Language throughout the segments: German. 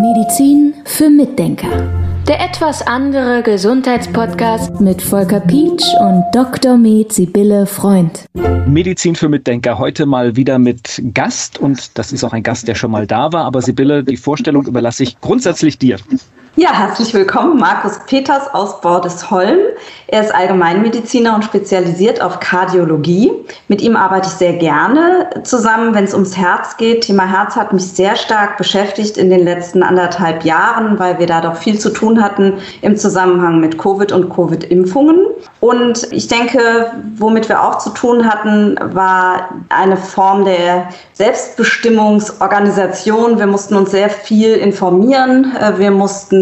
Medizin für Mitdenker. Der etwas andere Gesundheitspodcast mit Volker Pietsch und Dr. Med Sibylle Freund. Medizin für Mitdenker heute mal wieder mit Gast und das ist auch ein Gast, der schon mal da war. Aber Sibylle, die Vorstellung überlasse ich grundsätzlich dir. Ja, herzlich willkommen, Markus Peters aus Bordesholm. Er ist Allgemeinmediziner und spezialisiert auf Kardiologie. Mit ihm arbeite ich sehr gerne zusammen, wenn es ums Herz geht. Thema Herz hat mich sehr stark beschäftigt in den letzten anderthalb Jahren, weil wir da doch viel zu tun hatten im Zusammenhang mit Covid und Covid-Impfungen. Und ich denke, womit wir auch zu tun hatten, war eine Form der Selbstbestimmungsorganisation. Wir mussten uns sehr viel informieren. Wir mussten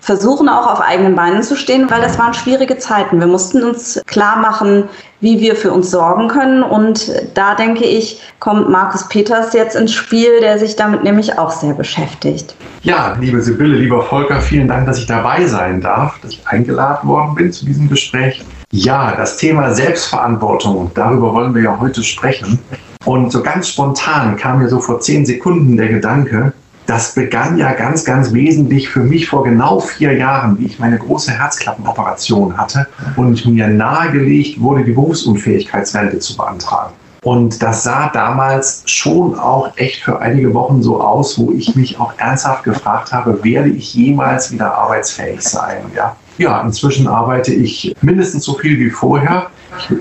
versuchen, auch auf eigenen Beinen zu stehen, weil das waren schwierige Zeiten. Wir mussten uns klar machen, wie wir für uns sorgen können. Und da denke ich, kommt Markus Peters jetzt ins Spiel, der sich damit nämlich auch sehr beschäftigt. Ja, liebe Sibylle, lieber Volker, vielen Dank, dass ich dabei sein darf, dass ich eingeladen worden bin zu diesem Gespräch. Ja, das Thema Selbstverantwortung, darüber wollen wir ja heute sprechen. Und so ganz spontan kam mir so vor zehn Sekunden der Gedanke, das begann ja ganz, ganz wesentlich für mich vor genau vier Jahren, wie ich meine große Herzklappenoperation hatte und mir nahegelegt wurde, die Berufsunfähigkeitsrente zu beantragen. Und das sah damals schon auch echt für einige Wochen so aus, wo ich mich auch ernsthaft gefragt habe, werde ich jemals wieder arbeitsfähig sein? Ja, ja inzwischen arbeite ich mindestens so viel wie vorher.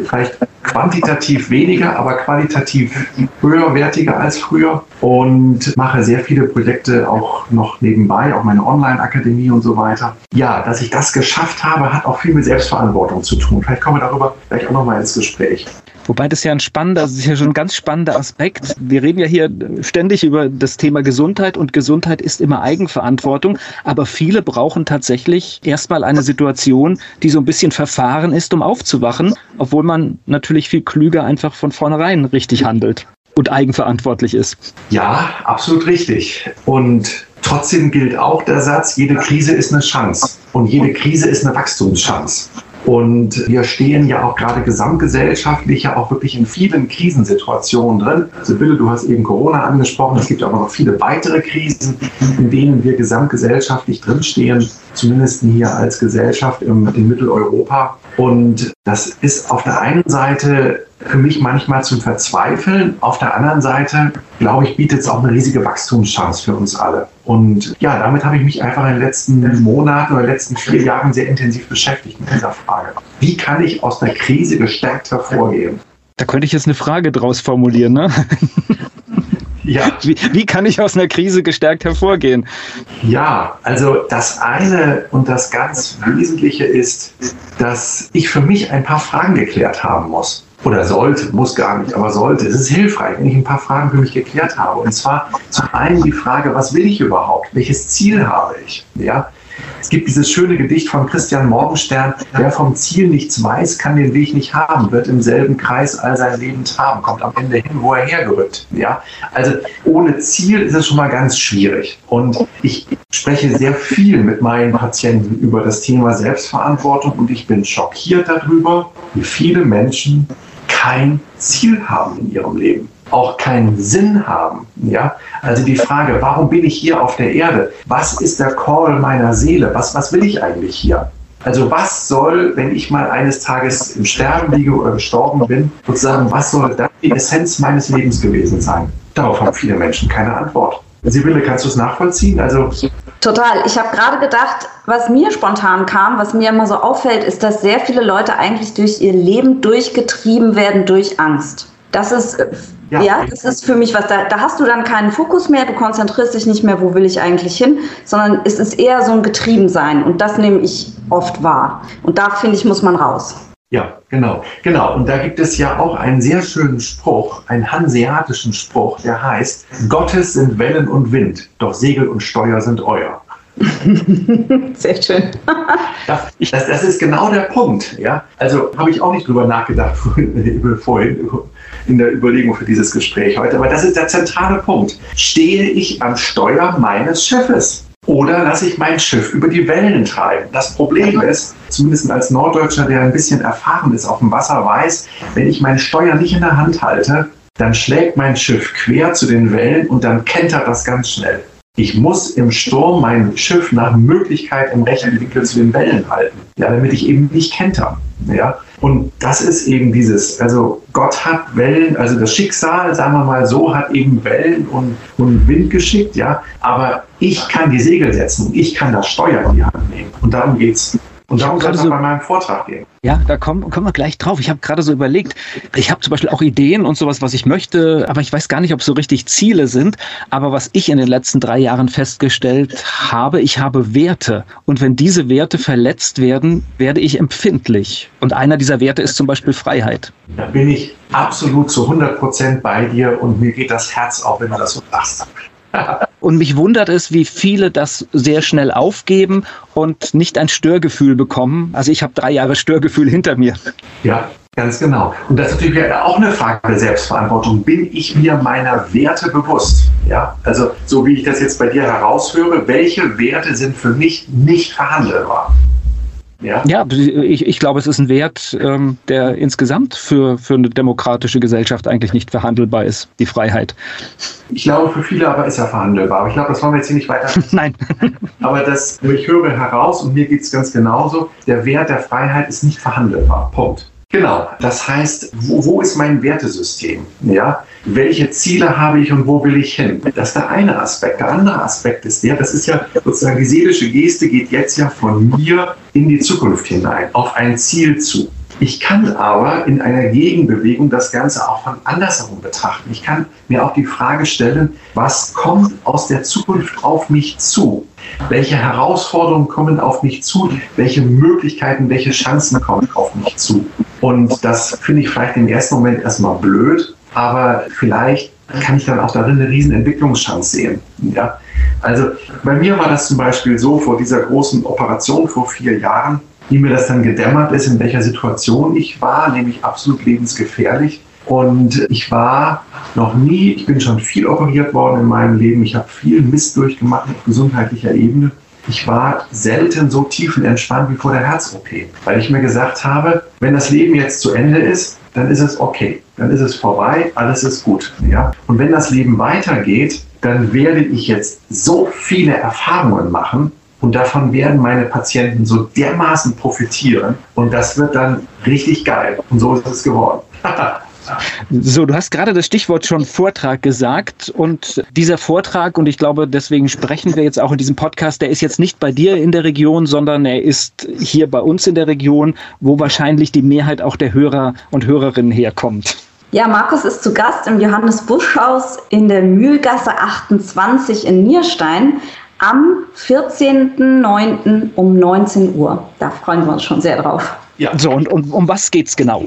Vielleicht quantitativ weniger, aber qualitativ höherwertiger als früher und mache sehr viele Projekte auch noch nebenbei, auch meine Online-Akademie und so weiter. Ja, dass ich das geschafft habe, hat auch viel mit Selbstverantwortung zu tun. Vielleicht kommen wir darüber gleich auch nochmal ins Gespräch. Wobei das ja ein spannender, das ist ja schon ein ganz spannender Aspekt. Wir reden ja hier ständig über das Thema Gesundheit und Gesundheit ist immer Eigenverantwortung. Aber viele brauchen tatsächlich erstmal eine Situation, die so ein bisschen verfahren ist, um aufzuwachen, obwohl man natürlich viel klüger einfach von vornherein richtig handelt und eigenverantwortlich ist. Ja, absolut richtig. Und trotzdem gilt auch der Satz, jede Krise ist eine Chance und jede Krise ist eine Wachstumschance. Und wir stehen ja auch gerade gesamtgesellschaftlich ja auch wirklich in vielen Krisensituationen drin. Sibylle, du hast eben Corona angesprochen. Es gibt aber noch viele weitere Krisen, in denen wir gesamtgesellschaftlich drinstehen, zumindest hier als Gesellschaft im, in Mitteleuropa. Und das ist auf der einen Seite für mich manchmal zum Verzweifeln. Auf der anderen Seite, glaube ich, bietet es auch eine riesige Wachstumschance für uns alle. Und ja, damit habe ich mich einfach in den letzten Monaten oder letzten vier Jahren sehr intensiv beschäftigt mit dieser Frage. Wie kann ich aus einer Krise gestärkt hervorgehen? Da könnte ich jetzt eine Frage draus formulieren, ne? Ja. Wie, wie, kann ich aus einer Krise gestärkt hervorgehen? Ja, also das eine und das ganz Wesentliche ist, dass ich für mich ein paar Fragen geklärt haben muss oder sollte, muss gar nicht, aber sollte. Es ist hilfreich, wenn ich ein paar Fragen für mich geklärt habe. Und zwar zum einen die Frage, was will ich überhaupt? Welches Ziel habe ich? Ja? Es gibt dieses schöne Gedicht von Christian Morgenstern, wer vom Ziel nichts weiß, kann den Weg nicht haben, wird im selben Kreis all sein Leben traben, kommt am Ende hin, wo er hergerückt. Ja? Also ohne Ziel ist es schon mal ganz schwierig. Und ich spreche sehr viel mit meinen Patienten über das Thema Selbstverantwortung und ich bin schockiert darüber, wie viele Menschen kein Ziel haben in ihrem Leben, auch keinen Sinn haben. Ja? Also die Frage, warum bin ich hier auf der Erde? Was ist der Call meiner Seele? Was, was will ich eigentlich hier? Also was soll, wenn ich mal eines Tages im Sterben liege oder gestorben bin, sozusagen, was soll dann die Essenz meines Lebens gewesen sein? Darauf haben viele Menschen keine Antwort. Sibylle, kannst du es nachvollziehen? Also Total. Ich habe gerade gedacht, was mir spontan kam, was mir immer so auffällt, ist, dass sehr viele Leute eigentlich durch ihr Leben durchgetrieben werden durch Angst. Das ist, äh, ja, ja das ist für mich was, da, da hast du dann keinen Fokus mehr, du konzentrierst dich nicht mehr, wo will ich eigentlich hin, sondern es ist eher so ein Getriebensein und das nehme ich oft wahr. Und da finde ich, muss man raus. Ja, genau, genau. Und da gibt es ja auch einen sehr schönen Spruch, einen hanseatischen Spruch, der heißt, Gottes sind Wellen und Wind, doch Segel und Steuer sind euer. Sehr schön. das, das, das, ist genau der Punkt. Ja? Also habe ich auch nicht drüber nachgedacht vorhin in der Überlegung für dieses Gespräch heute. Aber das ist der zentrale Punkt. Stehe ich am Steuer meines Schiffes? Oder lasse ich mein Schiff über die Wellen treiben? Das Problem ist, zumindest als Norddeutscher, der ein bisschen erfahren ist auf dem Wasser, weiß, wenn ich mein Steuer nicht in der Hand halte, dann schlägt mein Schiff quer zu den Wellen und dann kentert das ganz schnell. Ich muss im Sturm mein Schiff nach Möglichkeit im rechten Winkel zu den Wellen halten, ja, damit ich eben nicht kenter. Ja? Und das ist eben dieses, also Gott hat Wellen, also das Schicksal, sagen wir mal so, hat eben Wellen und, und Wind geschickt, ja, aber ich kann die Segel setzen, ich kann das Steuer in die Hand nehmen. Und darum geht es. Und darum soll es so, bei meinem Vortrag gehen. Ja, da kommen, kommen wir gleich drauf. Ich habe gerade so überlegt, ich habe zum Beispiel auch Ideen und sowas, was ich möchte, aber ich weiß gar nicht, ob es so richtig Ziele sind. Aber was ich in den letzten drei Jahren festgestellt habe, ich habe Werte. Und wenn diese Werte verletzt werden, werde ich empfindlich. Und einer dieser Werte ist zum Beispiel Freiheit. Da bin ich absolut zu 100 Prozent bei dir und mir geht das Herz auf, wenn du das so sagst. Und mich wundert es, wie viele das sehr schnell aufgeben und nicht ein Störgefühl bekommen. Also ich habe drei Jahre Störgefühl hinter mir. Ja, ganz genau. Und das ist natürlich auch eine Frage der Selbstverantwortung. Bin ich mir meiner Werte bewusst? Ja, also so wie ich das jetzt bei dir heraushöre, welche Werte sind für mich nicht verhandelbar? Ja, ja ich, ich glaube, es ist ein Wert, ähm, der insgesamt für, für eine demokratische Gesellschaft eigentlich nicht verhandelbar ist, die Freiheit. Ich glaube, für viele aber ist er verhandelbar. Aber ich glaube, das wollen wir jetzt hier nicht weiter. Nein. aber das, ich höre heraus, und mir geht es ganz genauso, der Wert der Freiheit ist nicht verhandelbar. Punkt. Genau. Das heißt, wo, wo, ist mein Wertesystem? Ja? Welche Ziele habe ich und wo will ich hin? Das ist der eine Aspekt. Der andere Aspekt ist der, das ist ja sozusagen die seelische Geste geht jetzt ja von mir in die Zukunft hinein, auf ein Ziel zu. Ich kann aber in einer Gegenbewegung das Ganze auch von andersherum betrachten. Ich kann mir auch die Frage stellen, was kommt aus der Zukunft auf mich zu? Welche Herausforderungen kommen auf mich zu? Welche Möglichkeiten, welche Chancen kommen auf mich zu? Und das finde ich vielleicht im ersten Moment erstmal blöd, aber vielleicht kann ich dann auch darin eine riesen Entwicklungschance sehen. Ja? Also bei mir war das zum Beispiel so vor dieser großen Operation vor vier Jahren, wie mir das dann gedämmert ist, in welcher Situation ich war, nämlich absolut lebensgefährlich. Und ich war noch nie, ich bin schon viel operiert worden in meinem Leben, ich habe viel Mist durchgemacht auf gesundheitlicher Ebene. Ich war selten so tiefenentspannt wie vor der Herz-OP, weil ich mir gesagt habe, wenn das Leben jetzt zu Ende ist, dann ist es okay, dann ist es vorbei, alles ist gut. Ja? Und wenn das Leben weitergeht, dann werde ich jetzt so viele Erfahrungen machen, und davon werden meine Patienten so dermaßen profitieren. Und das wird dann richtig geil. Und so ist es geworden. So, du hast gerade das Stichwort schon Vortrag gesagt und dieser Vortrag, und ich glaube, deswegen sprechen wir jetzt auch in diesem Podcast, der ist jetzt nicht bei dir in der Region, sondern er ist hier bei uns in der Region, wo wahrscheinlich die Mehrheit auch der Hörer und Hörerinnen herkommt. Ja, Markus ist zu Gast im Johannes Busch Haus in der Mühlgasse 28 in Nierstein am 14.09. um 19 Uhr. Da freuen wir uns schon sehr drauf. Ja. So, und, und um was geht's genau?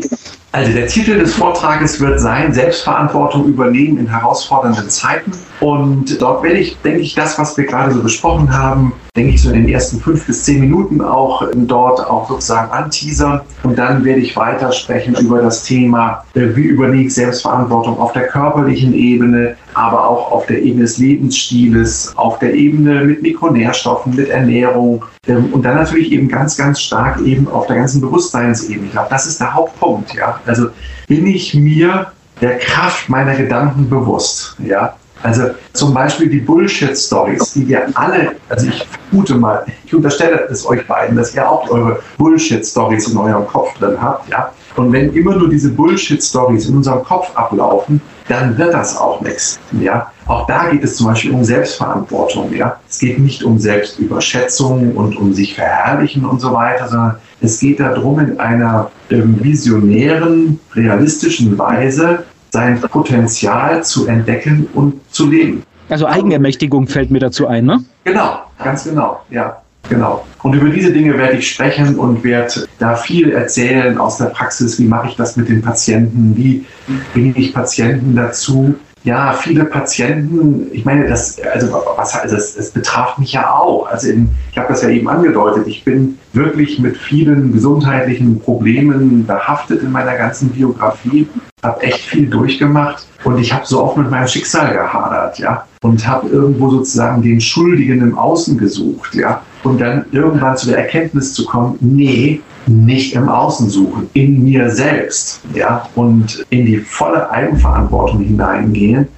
Also der Titel des Vortrages wird sein, Selbstverantwortung übernehmen in herausfordernden Zeiten. Und dort werde ich, denke ich, das, was wir gerade so besprochen haben, denke ich, so in den ersten fünf bis zehn Minuten auch dort auch sozusagen anteasern. Und dann werde ich weiter sprechen über das Thema, äh, wie übernehme ich Selbstverantwortung auf der körperlichen Ebene, aber auch auf der Ebene des Lebensstiles, auf der Ebene mit Mikronährstoffen, mit Ernährung ähm, und dann natürlich eben ganz, ganz stark eben auf der ganzen Bewusstseinsebene. Ich glaube, das ist der Hauptpunkt. Ja? Also bin ich mir der Kraft meiner Gedanken bewusst. Ja? Also zum Beispiel die Bullshit-Stories, die wir alle, also ich vermute mal, ich unterstelle es euch beiden, dass ihr auch eure Bullshit-Stories in eurem Kopf drin habt, ja. Und wenn immer nur diese Bullshit-Stories in unserem Kopf ablaufen, dann wird das auch nichts, ja. Auch da geht es zum Beispiel um Selbstverantwortung, ja. Es geht nicht um Selbstüberschätzung und um sich verherrlichen und so weiter, sondern es geht darum, in einer ähm, visionären, realistischen Weise sein Potenzial zu entdecken und zu leben. Also Eigenermächtigung fällt mir dazu ein, ne? Genau, ganz genau, ja. Genau. Und über diese Dinge werde ich sprechen und werde da viel erzählen aus der Praxis. Wie mache ich das mit den Patienten? Wie bringe ich Patienten dazu, ja, viele Patienten, ich meine, das, also, was, also es, es betraf mich ja auch. Also in, ich habe das ja eben angedeutet, ich bin wirklich mit vielen gesundheitlichen Problemen behaftet in meiner ganzen Biografie, habe echt viel durchgemacht und ich habe so oft mit meinem Schicksal gehadert, ja, und habe irgendwo sozusagen den Schuldigen im Außen gesucht, ja, und dann irgendwann zu der Erkenntnis zu kommen, nee, nicht im Außen suchen, in mir selbst, ja, und in die volle Eigenverantwortung hineingehen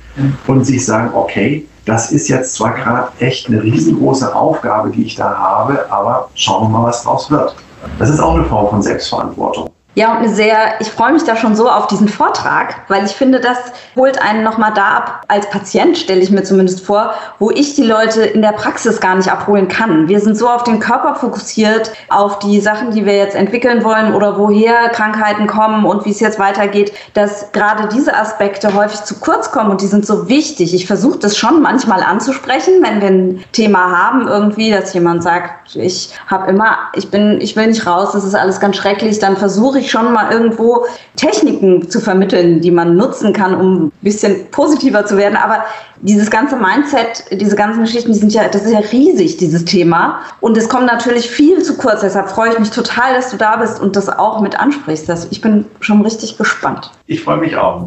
und sich sagen, okay, das ist jetzt zwar gerade echt eine riesengroße Aufgabe, die ich da habe, aber schauen wir mal, was draus wird. Das ist auch eine Form von Selbstverantwortung. Ja, und eine sehr, ich freue mich da schon so auf diesen Vortrag, weil ich finde, das holt einen nochmal da ab, als Patient stelle ich mir zumindest vor, wo ich die Leute in der Praxis gar nicht abholen kann. Wir sind so auf den Körper fokussiert, auf die Sachen, die wir jetzt entwickeln wollen oder woher Krankheiten kommen und wie es jetzt weitergeht, dass gerade diese Aspekte häufig zu kurz kommen und die sind so wichtig. Ich versuche das schon manchmal anzusprechen, wenn wir ein Thema haben irgendwie, dass jemand sagt, ich habe immer, ich bin, ich will nicht raus, das ist alles ganz schrecklich, dann versuche ich schon mal irgendwo Techniken zu vermitteln, die man nutzen kann, um ein bisschen positiver zu werden. Aber dieses ganze Mindset, diese ganzen Geschichten, die sind ja, das ist ja riesig, dieses Thema. Und es kommt natürlich viel zu kurz. Deshalb freue ich mich total, dass du da bist und das auch mit ansprichst. Ich bin schon richtig gespannt. Ich freue mich auch.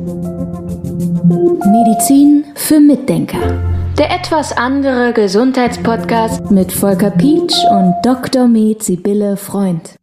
Medizin für Mitdenker. Der etwas andere Gesundheitspodcast mit Volker Pietsch und Dr. Med Sibylle Freund.